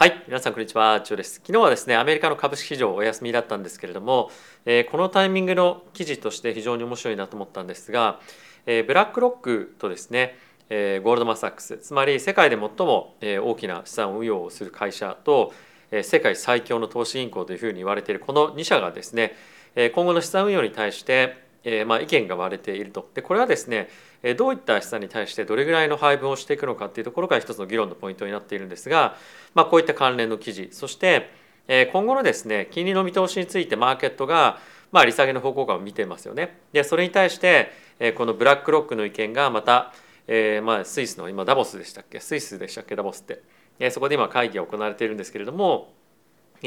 はい皆さんこんにちは。ジョです。昨日はですねアメリカの株式市場お休みだったんですけれども、えー、このタイミングの記事として非常に面白いなと思ったんですが、えー、ブラックロックとですね、えー、ゴールドマン・サックスつまり世界で最も大きな資産運用をする会社と世界最強の投資銀行というふうに言われているこの2社がですね今後の資産運用に対してえー、まあ意見が割れていると。でこれはですねどういった資産に対してどれぐらいの配分をしていくのかっていうところが一つの議論のポイントになっているんですが、まあ、こういった関連の記事そして今後のですね金利の見通しについてマーケットがまあ利下げの方向感を見てますよね。でそれに対してこのブラックロックの意見がまた、えー、まあスイスの今ダボスでしたっけ？スイスでしたっけ？ダボスって。そこで今会議が行われているんですけれども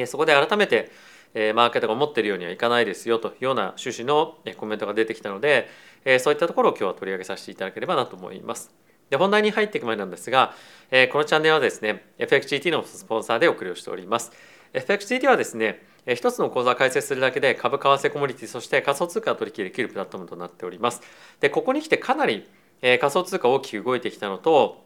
そこで改めてマーケットが思っているようにはいかないですよというような趣旨のコメントが出てきたので、えそういったところを今日は取り上げさせていただければなと思います。で本題に入っていく前なんですが、えこのチャンネルはですね FXGT のスポンサーでお送りをしております。FXGT はですね一つの口座を開設するだけで株為替コモディティそして仮想通貨を取引できるプラットフォームとなっております。でここに来てかなり仮想通貨大きく動いてきたのと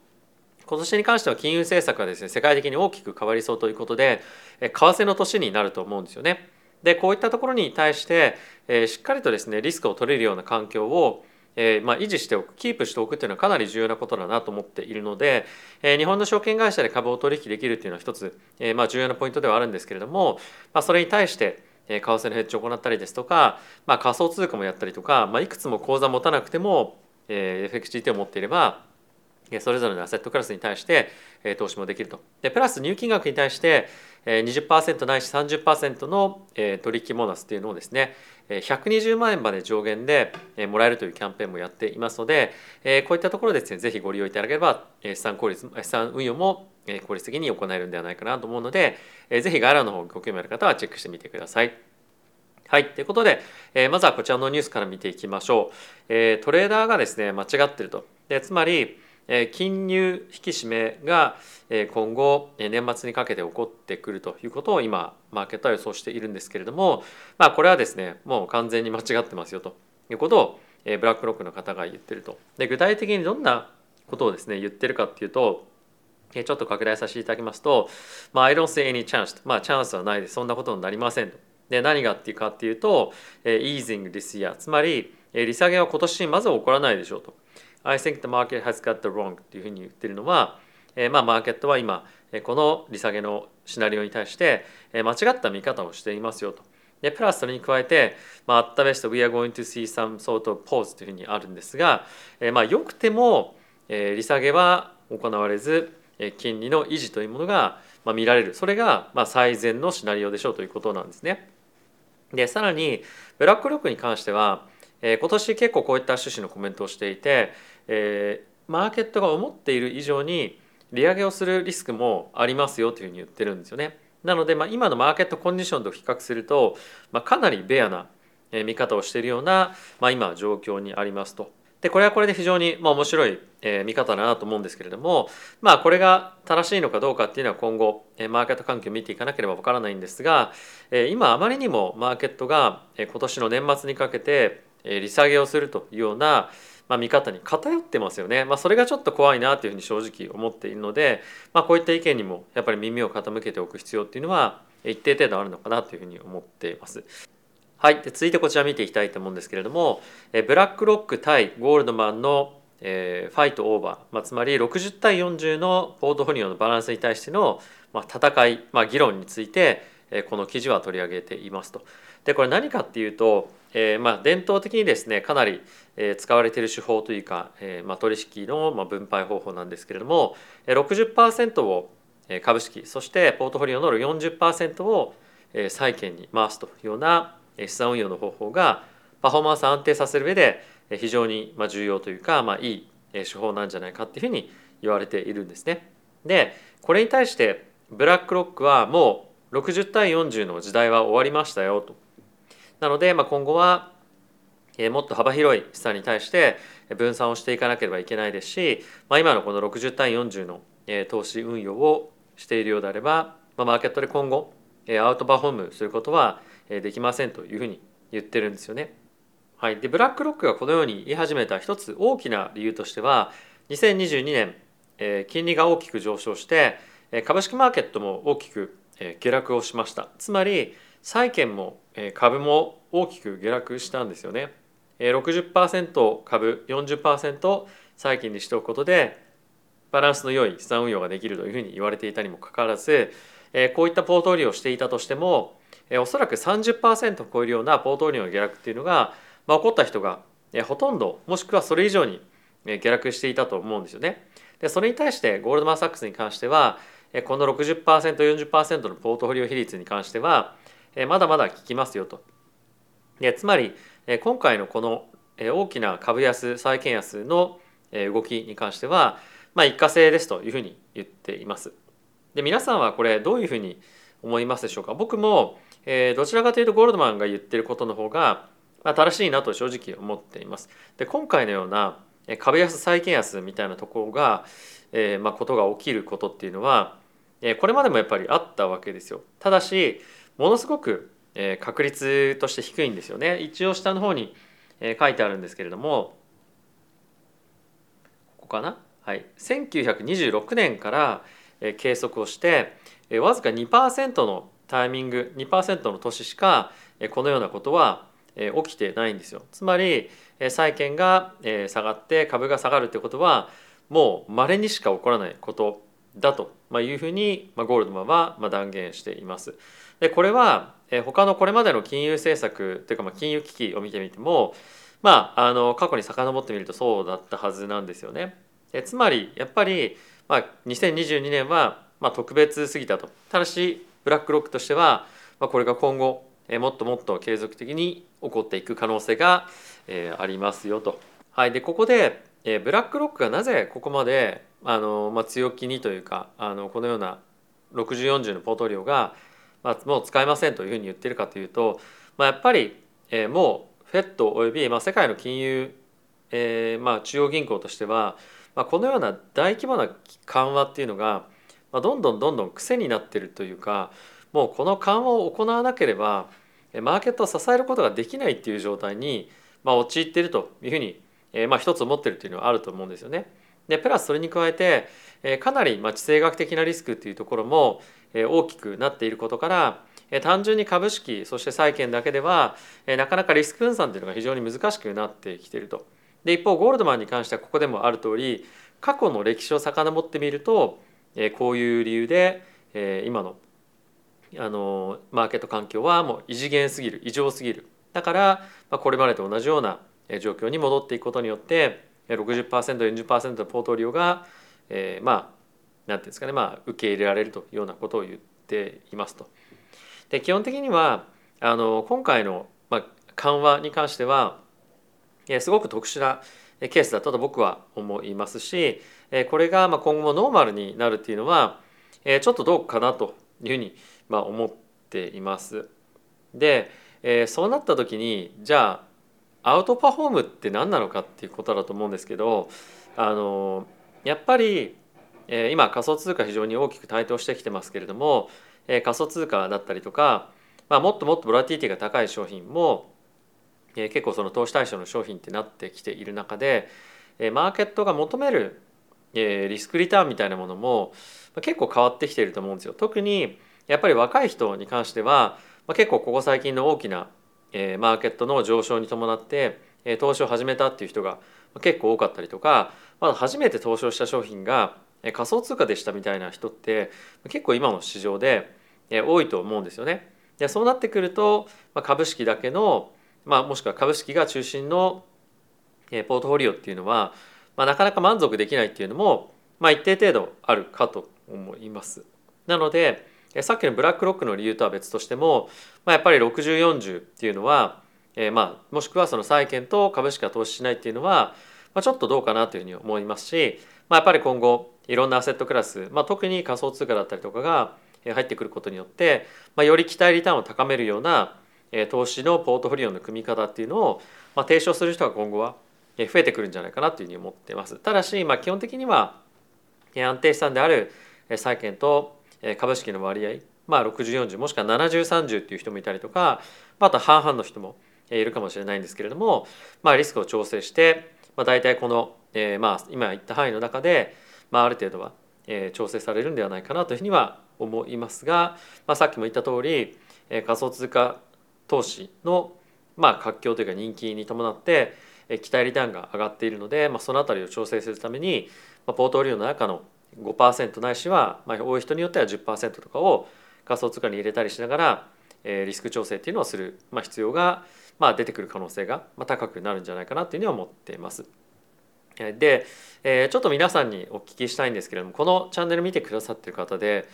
今年に関しては金融政策がですね世界的に大きく変わりそうということで為替の年になると思うんですよね。でこういったところに対して、え、しっかりとですねリスクを取れるような環境をえまあ、維持しておくキープしておくっていうのはかなり重要なことだなと思っているので、え、日本の証券会社で株を取引できるっていうのは一つ、えまあ、重要なポイントではあるんですけれども、まあ、それに対して、え、為替のヘッジを行ったりですとか、ま、仮想通貨もやったりとか、ま、いくつも口座持たなくても、えー、FXGT を持っていればそれぞれのアセットクラスに対して投資もできると。でプラス入金額に対して20%ないし30%の取引ボーナスっていうのをですね120万円まで上限でもらえるというキャンペーンもやっていますのでこういったところですねぜひご利用いただければ資産効率資産運用も効率的に行えるんではないかなと思うのでぜひ概要欄の方ご興味ある方はチェックしてみてください。はい。ということで、えまずはこちらのニュースから見ていきましょう。えトレーダーがですね、間違ってると。でつまり、金融引き締めが今後年末にかけて起こってくるということを今マーケットは予想しているんですけれどもまあこれはですねもう完全に間違ってますよということをブラックロックの方が言ってると。で具体的にどんなことをですね言ってるかっていうとちょっと拡大させていただきますと、まあ、I don't see any chance まあチャンスはないですそんなことになりませんと。で何がっていうかっていうと easing this year つまり利下げは今年まず起こらないでしょうと。I think the market has got the wrong っていうふうに言ってるのは、えー、まあマーケットは今この利下げのシナリオに対して間違った見方をしていますよと。でプラスそれに加えて、まあ、at the best we are going to see some sort of pause というふうにあるんですが、えー、まあよくても、えー、利下げは行われず、えー、金利の維持というものが、まあ、見られるそれが、まあ、最善のシナリオでしょうということなんですね。でさらにブラックロックに関しては、えー、今年結構こういった趣旨のコメントをしていて、えー、マーケットが思っている以上に利上げをするリスクもありますよというふうに言ってるんですよね。なので、まあ、今のマーケットコンディションと比較すると、まあ、かなりベアな見方をしているような、まあ、今状況にありますと。でこれはこれで非常にまあ面白い見方だなと思うんですけれどもまあこれが正しいのかどうかっていうのは今後マーケット環境を見ていかなければわからないんですが今あまりにもマーケットが今年の年末にかけて利下げをするというようなまあ、見方に偏ってますよね、まあ、それがちょっと怖いなというふうに正直思っているので、まあ、こういった意見にもやっぱり耳を傾けておく必要っていうのは一定程度あるのかなというふうに思っています。はい、で続いてこちら見ていきたいと思うんですけれどもえブラックロック対ゴールドマンのえー、ファイトオーバー、まあ、つまり60対40のポートフォリオのバランスに対しての、まあ、戦い、まあ、議論について、えー、この記事は取り上げていますと。でこれ何かっていうと、えー、まあ伝統的にですねかなり使われている手法というか、えー、まあ取引の分配方法なんですけれども60%を株式そしてポートフォリオの40%を債券に回すというような資産運用の方法がパフォーマンスを安定させる上で非常に重要というか、まあ、いい手法なんじゃないかっていうふうに言われているんですね。でこれに対してブラックロックはもう60対40の時代は終わりましたよとなので、まあ、今後はもっと幅広い資産に対して分散をしていかなければいけないですし、まあ、今のこの60対40の投資運用をしているようであれば、まあ、マーケットで今後アウトパフォームすることはできませんというふうに言ってるんですよね。はい、でブラックロックがこのように言い始めた一つ大きな理由としては2022年え金利が大きく上昇して株式マーケットも大きく下落をしましたつまり債券も株も大きく下落したんですよね60%株40%債券にしておくことでバランスの良い資産運用ができるというふうに言われていたにもかかわらずこういったポートフォリオをしていたとしてもおそらく30%を超えるようなポートフォリオの下落っていうのが、まあ、起こった人がほとんどもしくはそれ以上に下落していたと思うんですよね。でそれに対してゴールドマン・サックスに関してはこの 60%40% のポートフォリオ比率に関してはまだまだ効きますよと。でつまり今回のこの大きな株安債券安の動きに関しては、まあ、一過性ですというふうに言っています。で皆さんはこれどういうふうに思いますでしょうか？僕も、え、どちらかというとゴールドマンが言ってることの方が、まあ、正しいなと正直思っています。で今回のような株安債券安みたいなところが、えまあ、ことが起きることっていうのは、これまでもやっぱりあったわけですよ。ただしものすごく、確率として低いんですよね。一応下の方に、書いてあるんですけれどもここかな？はい、1926年から計測をしてわずか2%のタイミング2%の年しかこのようなことは起きてないんですよ。つまり債券が下がって株が下がるってことはもう稀にしか起こらないことだというふうにゴールドマンは断言しています。でこれは他のこれまでの金融政策というかまあ金融危機を見てみてもまああの過去に遡ってみるとそうだったはずなんですよね。えつまりやっぱり、まあ、2022年は、まあ、特別すぎたとただしブラックロックとしては、まあ、これが今後えもっともっと継続的に起こっていく可能性が、え、ありますよと。はい、でここで、え、ブラックロックがなぜここまであの、まあ、強気にというかあのこのような6040のポートリオが、まあ、もう使えませんというふうに言ってるかというと、まあ、やっぱり、えー、もう FED および、まあ、世界の金融、えーまあ、中央銀行としてはまあ、このような大規模な緩和っていうのが、まあ、どんどんどんどん癖になってるというかもうこの緩和を行わなければマーケットを支えることができないっていう状態に、まあ、陥っているというふうに、えー、まあ一つ思ってるっていうのはあると思うんですよね。でプラスそれに加えて、えー、かなりまあ地政学的なリスクっていうところも、大きくなっていることから、単純に株式そして債券だけでは、なかなかリスク分散っていうのが非常に難しくなってきていると。で一方ゴールドマンに関してはここでもある通り過去の歴史を遡ってみると、こういう理由で、今のあのマーケット環境はもう異次元すぎる異常すぎるだから、これまでと同じような状況に戻っていくことによって 60%40% のポートリオが、え、まあ何ていうんですかね、まあ、受け入れられるというようなことを言っていますと。で基本的にはあの今回の、まあ、緩和に関してはすごく特殊なケースだったと僕は思いますしこれが今後もノーマルになるっていうのはちょっとどうかなというふうに思っています。でそうなった時にじゃあアウトパフォームって何なのかっていうことだと思うんですけどあのやっぱり今仮想通貨非常に大きく台頭してきてますけれども仮想通貨だったりとか、まあ、もっともっとボラティティが高い商品も結構その投資対象の商品ってなってきている中で、マーケットが求める、リスクリターンみたいなものも結構変わってきていると思うんですよ。特にやっぱり若い人に関しては、結構ここ最近の大きな、マーケットの上昇に伴って、投資を始めたっていう人が結構多かったりとかまだ初めて投資をした商品が仮想通貨でしたみたいな人って結構今の市場で多いと思うんですよね。でそうなってくると株式だけのまあ、もしくは株式が中心のポートフォリオっていうのは、まあ、なかなか満足できないっていうのも、まあ、一定程度あるかと思います。なのでさっきのブラックロックの理由とは別としても、まあ、やっぱり6040っていうのは、えー、まあもしくはその債券と株式が投資しないっていうのは、まあ、ちょっとどうかなというふうに思いますし、まあ、やっぱり今後いろんなアセットクラス、まあ、特に仮想通貨だったりとかが入ってくることによって、まあ、より期待リターンを高めるような投資のポートフォリオの組み方っていうのを、まあ、提唱する人が今後は増えてくるんじゃないかなというふうに思ってます。ただし、まあ、基本的には安定資産である債券と株式の割合、まあ、6040もしくは7030っていう人もいたりとかあと半々の人もいるかもしれないんですけれども、まあ、リスクを調整して、まあ、大体この、えー、まあ今言った範囲の中で、まあ、ある程度はえ調整されるんではないかなというふうには思いますが、まあ、さっきも言った通り、え仮想通貨投資のまあ活況というか人気に伴ってえ期待リターンが上がっているので、まあ、その辺りを調整するために、まあ、ポートフォリオの中の5%ないしは、まあ、多い人によっては10%とかを仮想通貨に入れたりしながら、えー、リスク調整っていうのをする、まあ、必要が、まあ、出てくる可能性がまあ高くなるんじゃないかなというふうには思っています。で、えー、ちょっと皆さんにお聞きしたいんですけれどもこのチャンネル見てくださってる方で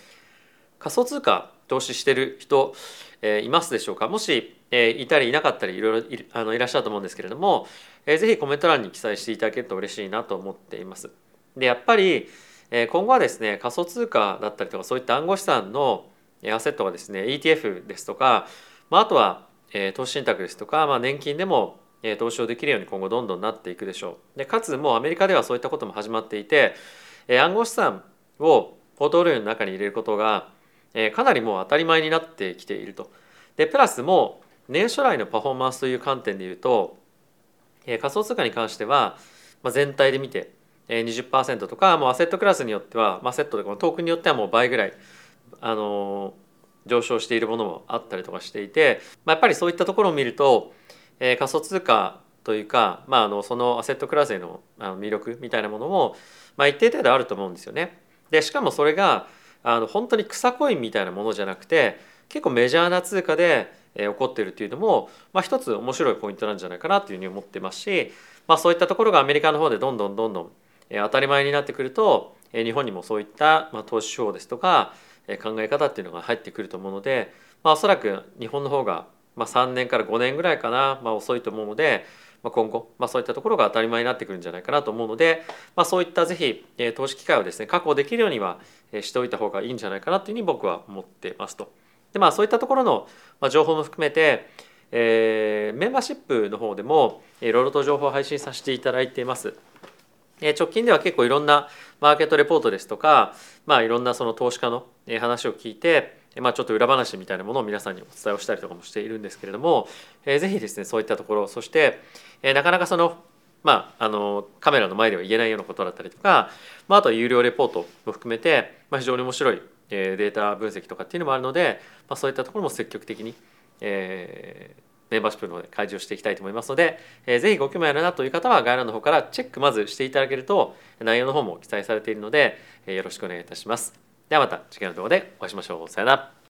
仮想通貨投資してる人、えー、いますでしょうか？もし、えー、いたりいなかったりいろいろいあのいらっしゃると思うんですけれども、えー、ぜひコメント欄に記載していただけると嬉しいなと思っています。でやっぱり、えー、今後はですね仮想通貨だったりとかそういった暗号資産のアセットがですね ETF ですとか、まあ、あとは、えー、投資信託ですとか、まあ、年金でも投資をできるように今後どんどんなっていくでしょう。でかつもうアメリカではそういったことも始まっていて暗号資産をポートフォリオの中に入れることがかなりもう当たり前になってきていると。でプラスも年初来のパフォーマンスという観点でいうと仮想通貨に関しては全体で見て20%とかもうアセットクラスによっては、アセットでこのトークによってはもう倍ぐらいあの上昇しているものもあったりとかしていて、まあ、やっぱりそういったところを見るとえー、仮想通貨というか、まあ、あのそのアセットクラスへの魅力みたいなものも、まあ、一定程度あると思うんですよね。でしかもそれがあの本当に草コインみたいなものじゃなくて結構メジャーな通貨で、えー、起こってるっていうのも、まあ、一つ面白いポイントなんじゃないかなというふうに思ってますし、まあ、そういったところがアメリカの方でどんどんどんどん、えー、当たり前になってくると、えー、日本にもそういった、まあ、投資手法ですとか、えー、考え方っていうのが入ってくると思うので、まあ、おそらく日本の方がまあ、3年から5年ぐらいかな、まあ、遅いと思うので、まあ、今後、まあ、そういったところが当たり前になってくるんじゃないかなと思うので、まあ、そういったぜひ、えー、投資機会をですね確保できるようには、えー、しておいた方がいいんじゃないかなというふうに僕は思ってますと。でまあそういったところの、まあ、情報も含めて、えー、メンバーシップの方でもいろいろと情報を配信させていただいています。直近では結構いろんなマーケットレポートですとか、まあ、いろんなその投資家の話を聞いてまあ、ちょっと裏話みたいなものを皆さんにお伝えをしたりとかもしているんですけれども、えー、ぜひですねそういったところそして、えー、なかなかそのまあ、あのカメラの前では言えないようなことだったりとか、まあ、あとは有料レポートも含めて、まあ、非常に面白い、え、データ分析とかっていうのもあるので、まあ、そういったところも積極的に、えー、メンバーシップの方で開示をしていきたいと思いますので、えー、ぜひご興味あるなという方は概要欄の方からチェックまずしていただけると内容の方も記載されているので、えー、よろしくお願いいたします。ではまた次回の動画でお会いしましょう。さよなら。